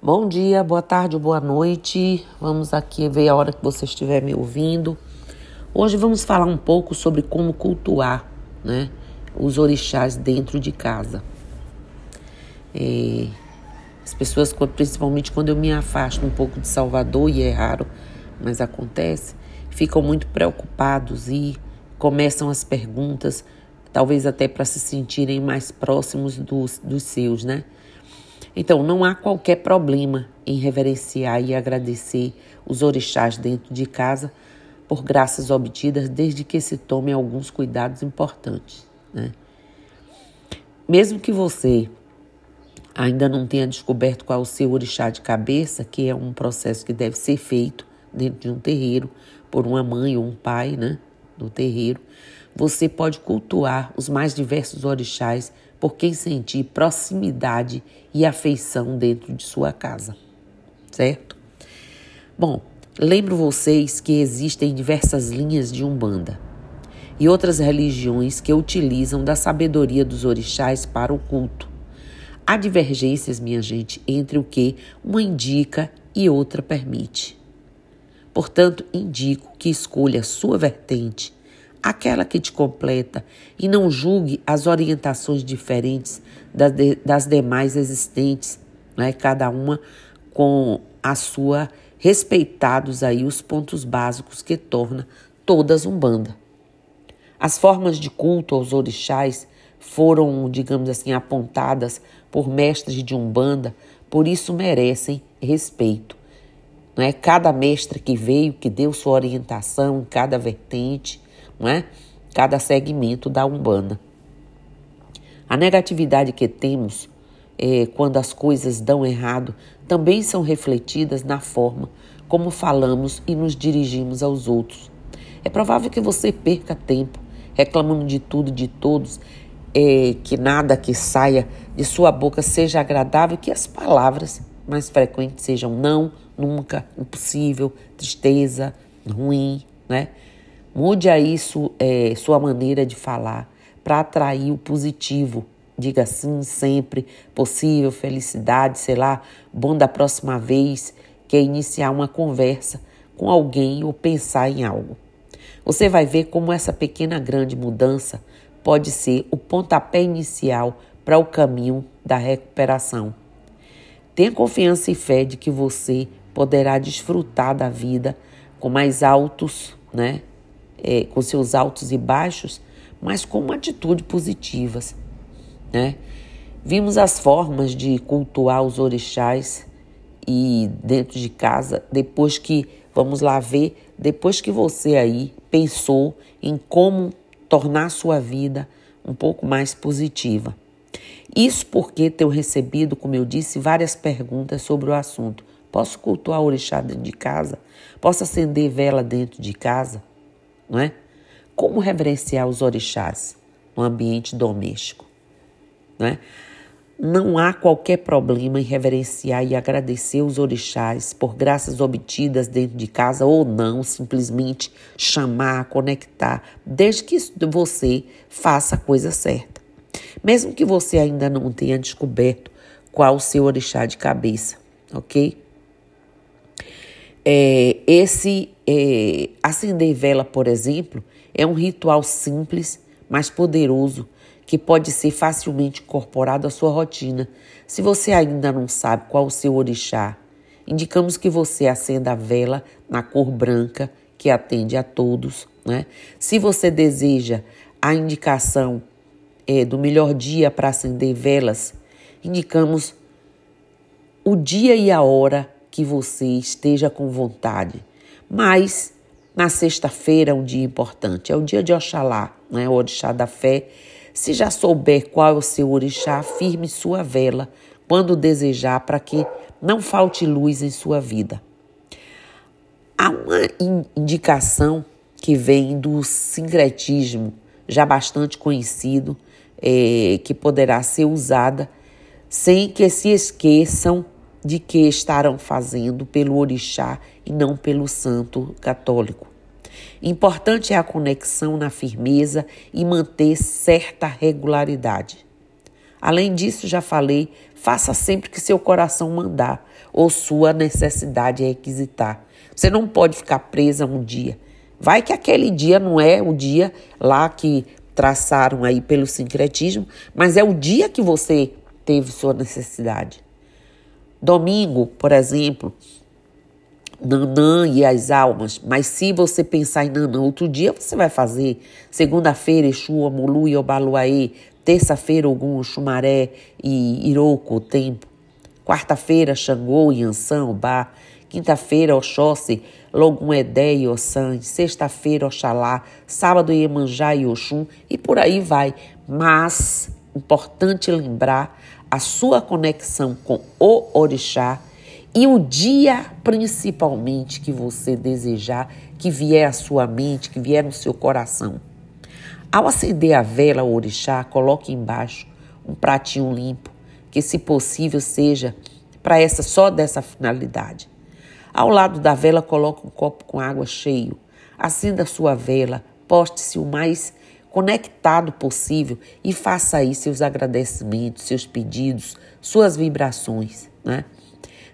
Bom dia, boa tarde boa noite. Vamos aqui ver a hora que você estiver me ouvindo. Hoje vamos falar um pouco sobre como cultuar né, os orixás dentro de casa. É, as pessoas, principalmente quando eu me afasto um pouco de Salvador, e é raro, mas acontece, ficam muito preocupados e começam as perguntas, talvez até para se sentirem mais próximos dos, dos seus, né? Então, não há qualquer problema em reverenciar e agradecer os orixás dentro de casa por graças obtidas, desde que se tome alguns cuidados importantes. Né? Mesmo que você ainda não tenha descoberto qual é o seu orixá de cabeça, que é um processo que deve ser feito dentro de um terreiro por uma mãe ou um pai, né, do terreiro, você pode cultuar os mais diversos orixás por quem sentir proximidade e afeição dentro de sua casa, certo? Bom, lembro vocês que existem diversas linhas de Umbanda e outras religiões que utilizam da sabedoria dos orixás para o culto. Há divergências, minha gente, entre o que uma indica e outra permite. Portanto, indico que escolha sua vertente aquela que te completa, e não julgue as orientações diferentes das, de, das demais existentes, né? cada uma com a sua, respeitados aí os pontos básicos que torna todas umbanda. As formas de culto aos orixás foram, digamos assim, apontadas por mestres de umbanda, por isso merecem respeito. Não é cada mestre que veio, que deu sua orientação em cada vertente, não é? Cada segmento da Umbanda. A negatividade que temos é, quando as coisas dão errado também são refletidas na forma como falamos e nos dirigimos aos outros. É provável que você perca tempo reclamando de tudo e de todos, é, que nada que saia de sua boca seja agradável, que as palavras mais frequentes sejam não, nunca, impossível, tristeza, ruim, né? Mude aí su, é, sua maneira de falar para atrair o positivo. Diga sim sempre, possível, felicidade, sei lá, bom da próxima vez, que é iniciar uma conversa com alguém ou pensar em algo. Você vai ver como essa pequena grande mudança pode ser o pontapé inicial para o caminho da recuperação. Tenha confiança e fé de que você poderá desfrutar da vida com mais altos, né, é, com seus altos e baixos, mas com uma atitude positivas. Né? Vimos as formas de cultuar os orixás e dentro de casa, depois que, vamos lá ver, depois que você aí pensou em como tornar sua vida um pouco mais positiva. Isso porque tenho recebido, como eu disse, várias perguntas sobre o assunto. Posso cultuar o orixá dentro de casa? Posso acender vela dentro de casa? Não é? Como reverenciar os orixás no ambiente doméstico, não é? Não há qualquer problema em reverenciar e agradecer os orixás por graças obtidas dentro de casa ou não, simplesmente chamar, conectar, desde que você faça a coisa certa. Mesmo que você ainda não tenha descoberto qual o seu orixá de cabeça, ok? É, esse é, acender vela, por exemplo, é um ritual simples, mas poderoso, que pode ser facilmente incorporado à sua rotina. Se você ainda não sabe qual o seu orixá, indicamos que você acenda a vela na cor branca, que atende a todos. Né? Se você deseja a indicação é, do melhor dia para acender velas, indicamos o dia e a hora que você esteja com vontade. Mas na sexta-feira é um dia importante, é o dia de Oxalá, né? o orixá da fé. Se já souber qual é o seu orixá, firme sua vela quando desejar, para que não falte luz em sua vida. Há uma indicação que vem do sincretismo, já bastante conhecido, é, que poderá ser usada sem que se esqueçam de que estarão fazendo pelo orixá e não pelo santo católico. Importante é a conexão na firmeza e manter certa regularidade. Além disso, já falei, Faça sempre que seu coração mandar ou sua necessidade requisitar. Você não pode ficar presa um dia. Vai que aquele dia não é o dia lá que traçaram aí pelo sincretismo, mas é o dia que você teve sua necessidade. Domingo, por exemplo, Nanã e as almas, mas se você pensar em Nanã outro dia, você vai fazer. Segunda-feira, Exu, Amulu e Obaluaê. Terça-feira, Ogum, Xumaré e Iroko, o tempo. Quarta-feira, Xangô, Yansan, Obá. Quinta-feira, Oxóssi, Logum Edé e Ossan. Sexta-feira, Oxalá. Sábado, Iemanjá e Oxum. E por aí vai. Mas, importante lembrar a sua conexão com o Orixá e o dia principalmente que você desejar, que vier à sua mente, que vier no seu coração. Ao acender a vela o orixá, coloque embaixo um pratinho limpo, que se possível seja para essa só dessa finalidade. Ao lado da vela coloque um copo com água cheio. Acenda a sua vela, poste-se o mais conectado possível e faça aí seus agradecimentos, seus pedidos, suas vibrações, né?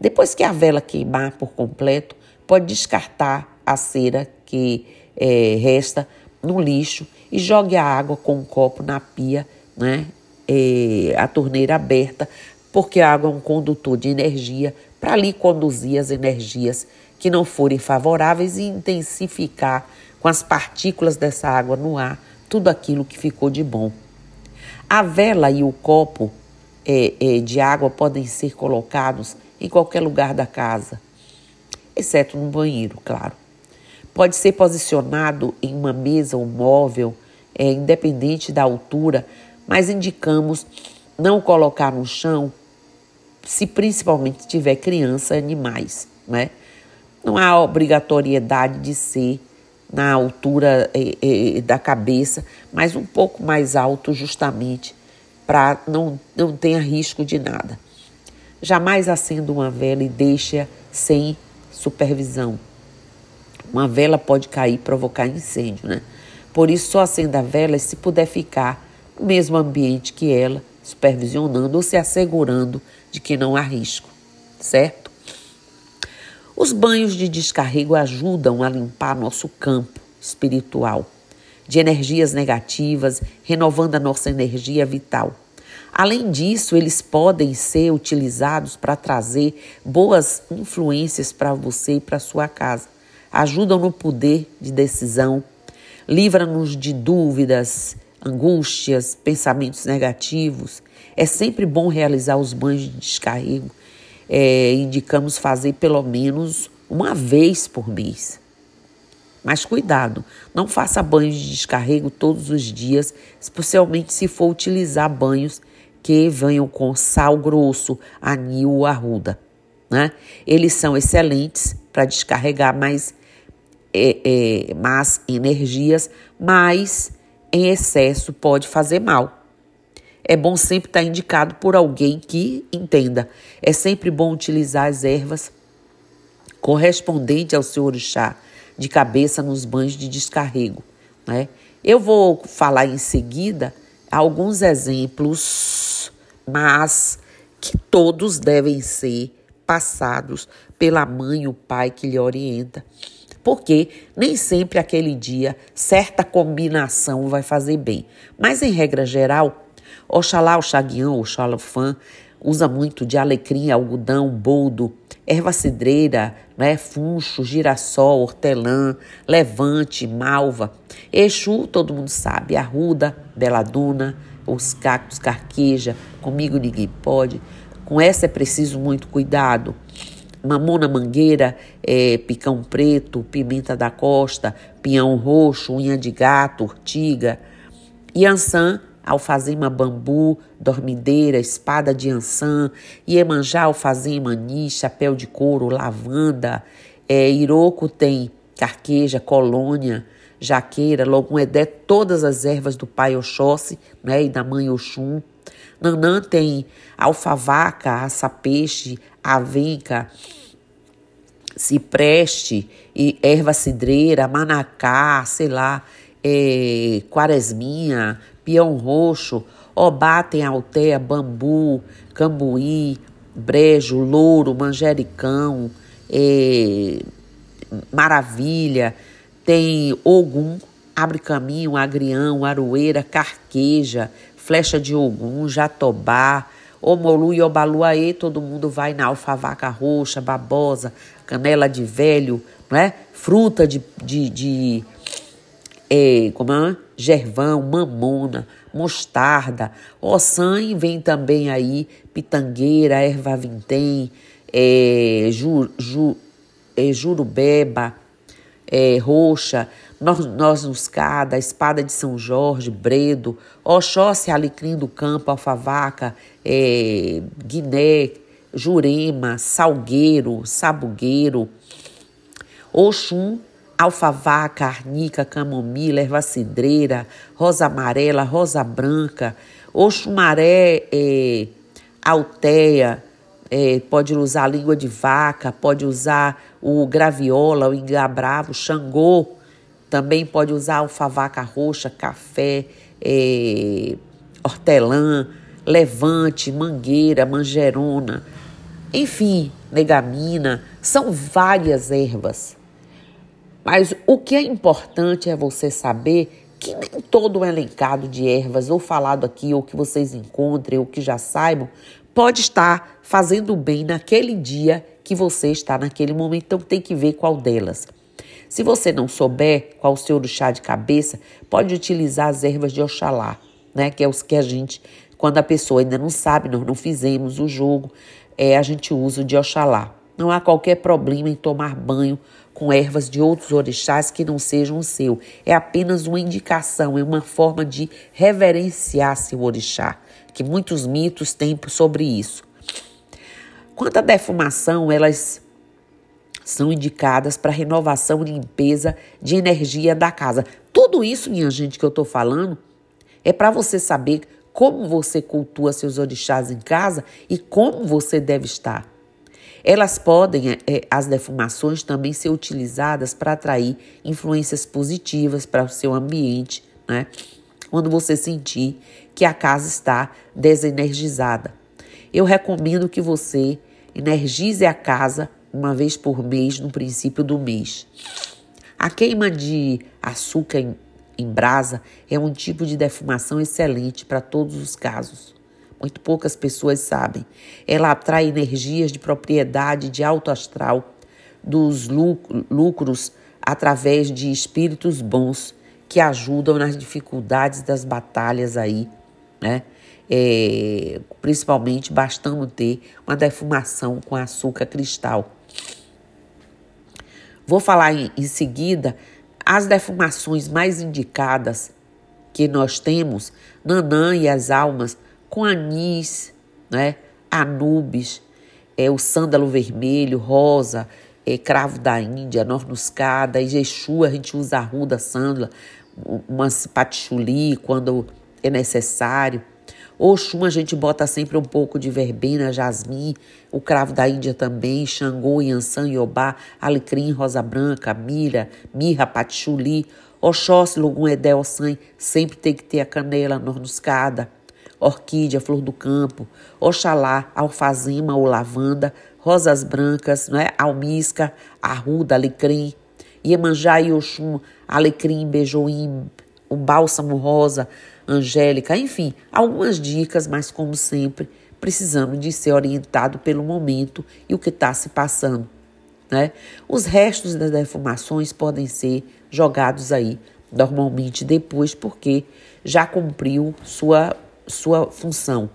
Depois que a vela queimar por completo, pode descartar a cera que é, resta no lixo e jogue a água com um copo na pia, né? É, a torneira aberta, porque a água é um condutor de energia para ali conduzir as energias que não forem favoráveis e intensificar com as partículas dessa água no ar tudo aquilo que ficou de bom. A vela e o copo é, é, de água podem ser colocados em qualquer lugar da casa, exceto no banheiro, claro. Pode ser posicionado em uma mesa ou móvel, é, independente da altura, mas indicamos não colocar no chão se principalmente tiver criança e animais, né? Não há obrigatoriedade de ser na altura é, é, da cabeça, mas um pouco mais alto justamente para não, não tenha risco de nada. Jamais acenda uma vela e deixe-a sem supervisão. Uma vela pode cair e provocar incêndio, né? Por isso, só acenda a vela se puder ficar no mesmo ambiente que ela, supervisionando ou se assegurando de que não há risco, certo? Os banhos de descarrego ajudam a limpar nosso campo espiritual de energias negativas, renovando a nossa energia vital. Além disso, eles podem ser utilizados para trazer boas influências para você e para sua casa. Ajudam no poder de decisão, livra-nos de dúvidas, angústias, pensamentos negativos. É sempre bom realizar os banhos de descarrego. É, indicamos fazer pelo menos uma vez por mês. Mas cuidado, não faça banhos de descarrego todos os dias, especialmente se for utilizar banhos que venham com sal grosso, anil ou arruda. Né? Eles são excelentes para descarregar mais, é, é, mais energias, mas em excesso pode fazer mal. É bom sempre estar indicado por alguém que entenda. É sempre bom utilizar as ervas correspondentes ao seu orixá de cabeça nos banhos de descarrego. Né? Eu vou falar em seguida alguns exemplos, mas que todos devem ser passados pela mãe e o pai que lhe orienta. Porque nem sempre aquele dia certa combinação vai fazer bem. Mas em regra geral, Oxalá, o Xaguião, o Xalofã, usa muito de alecrim, algodão, boldo, erva cidreira, né, funcho, girassol, hortelã, levante, malva. Exu, todo mundo sabe, arruda, beladuna, os cactos, carqueja, comigo ninguém pode. Com essa é preciso muito cuidado. Mamona mangueira, é, picão preto, pimenta da costa, pinhão roxo, unha de gato, ortiga. Yansan, alfazema bambu, dormideira, espada de ançã, Iemanjá, alfazema anis, chapéu de couro, lavanda, é, Iroco tem carqueja, colônia, jaqueira, edé, todas as ervas do pai Oxóssi né, e da mãe Oxum. Nanã tem alfavaca, açapeixe, avenca, cipreste, e erva cidreira, manacá, sei lá, é, quaresminha, pião roxo, Obá tem alteia, bambu, cambuí, brejo, louro, manjericão, é, maravilha, tem ogum, abre caminho, agrião, aroeira, carqueja, flecha de ogum, jatobá, omolu e obaluaê, todo mundo vai na alfavaca roxa, babosa, canela de velho, né? fruta de, de, de é, como é? gervão, mamona, mostarda, ossan vem também aí pitangueira, erva vintém, é, ju, ju, é, jurubeba, é, roxa, noz moscada, espada de São Jorge, bredo, oxóssi, alecrim do campo, alfavaca, é, guiné, jurema, salgueiro, sabugueiro, oxum, alfavaca, arnica, camomila, erva cidreira, rosa amarela, rosa branca, oxumaré, é, alteia, é, pode usar a língua de vaca, pode usar o graviola, o engabravo, xangô, também pode usar alfavaca roxa, café, é, hortelã, levante, mangueira, manjerona, enfim, negamina, são várias ervas. Mas o que é importante é você saber que nem todo o elencado de ervas, ou falado aqui, ou que vocês encontrem, ou que já saibam, pode estar fazendo bem naquele dia que você está naquele momento. Então tem que ver qual delas. Se você não souber qual o seu chá de cabeça, pode utilizar as ervas de Oxalá, né? Que é os que a gente, quando a pessoa ainda não sabe, nós não fizemos o jogo, é, a gente usa o de Oxalá. Não há qualquer problema em tomar banho com ervas de outros orixás que não sejam o seu. É apenas uma indicação, é uma forma de reverenciar seu orixá, que muitos mitos têm sobre isso. Quanto à defumação, elas são indicadas para renovação e limpeza de energia da casa. Tudo isso, minha gente, que eu estou falando, é para você saber como você cultua seus orixás em casa e como você deve estar. Elas podem, é, as defumações, também ser utilizadas para atrair influências positivas para o seu ambiente, né? Quando você sentir que a casa está desenergizada. Eu recomendo que você energize a casa uma vez por mês no princípio do mês. A queima de açúcar em, em brasa é um tipo de defumação excelente para todos os casos. Muito poucas pessoas sabem. Ela atrai energias de propriedade de alto astral, dos lucros através de espíritos bons que ajudam nas dificuldades das batalhas aí, né? É, principalmente bastando ter uma defumação com açúcar cristal. Vou falar em, em seguida as defumações mais indicadas que nós temos, Nanã e as almas, com anis, né? anubis, é, o sândalo vermelho, rosa, é, cravo da Índia, nornuscada, e Jexu, a gente usa a ruda sândala, uma patchouli quando é necessário. Oxum a gente bota sempre um pouco de verbena, jasmim, o cravo da Índia também, Xangô, Yansan, Iobá, alecrim, rosa branca, mira, mirra, patchouli. Oxóssi, lugum, edel, sangue, sempre tem que ter a canela nornuscada, orquídea, flor do campo, oxalá, alfazema ou lavanda, rosas brancas, não é? almisca, arruda, alecrim, Iemanjá e Oxum, alecrim, beijoim, um bálsamo rosa, angélica, enfim, algumas dicas, mas como sempre, precisando de ser orientado pelo momento e o que está se passando. Né? Os restos das defumações podem ser jogados aí, normalmente depois, porque já cumpriu sua, sua função.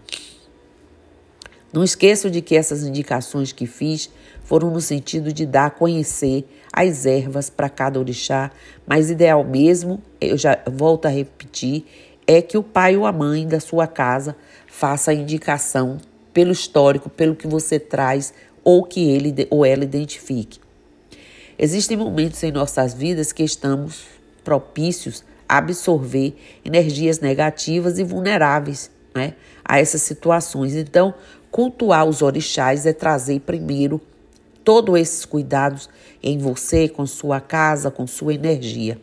Não esqueçam de que essas indicações que fiz foram no sentido de dar a conhecer as ervas para cada orixá, mas ideal mesmo, eu já volto a repetir, é que o pai ou a mãe da sua casa faça a indicação pelo histórico, pelo que você traz ou que ele ou ela identifique. Existem momentos em nossas vidas que estamos propícios a absorver energias negativas e vulneráveis né, a essas situações. Então, cultuar os orixás é trazer primeiro todos esses cuidados em você, com sua casa, com sua energia.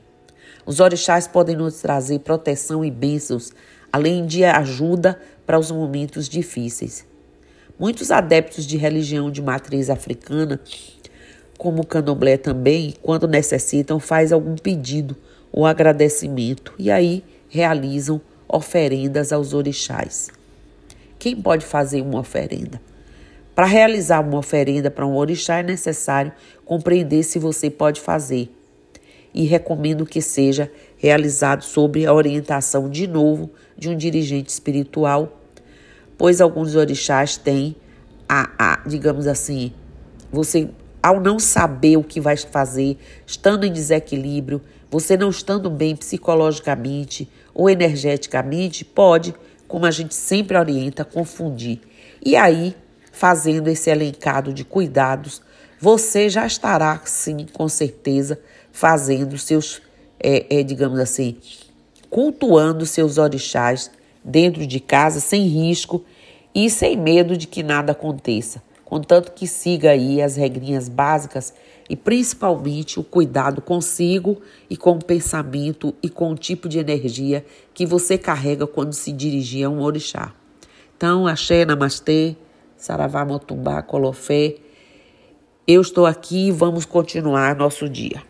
Os orixás podem nos trazer proteção e bênçãos além de ajuda para os momentos difíceis. Muitos adeptos de religião de matriz africana, como o candomblé também, quando necessitam, faz algum pedido ou agradecimento e aí realizam oferendas aos orixás. Quem pode fazer uma oferenda? Para realizar uma oferenda para um orixá é necessário compreender se você pode fazer. E recomendo que seja realizado sob a orientação de novo de um dirigente espiritual, pois alguns orixás têm a, a digamos assim, você ao não saber o que vai fazer, estando em desequilíbrio, você não estando bem psicologicamente ou energeticamente, pode, como a gente sempre orienta, confundir. E aí, fazendo esse elencado de cuidados, você já estará, sim, com certeza, fazendo seus, é, é, digamos assim, cultuando seus orixás dentro de casa, sem risco e sem medo de que nada aconteça contanto que siga aí as regrinhas básicas e principalmente o cuidado consigo e com o pensamento e com o tipo de energia que você carrega quando se dirigir a um orixá. Então, axé, namastê, saravá, motumbá, colofé. Eu estou aqui e vamos continuar nosso dia.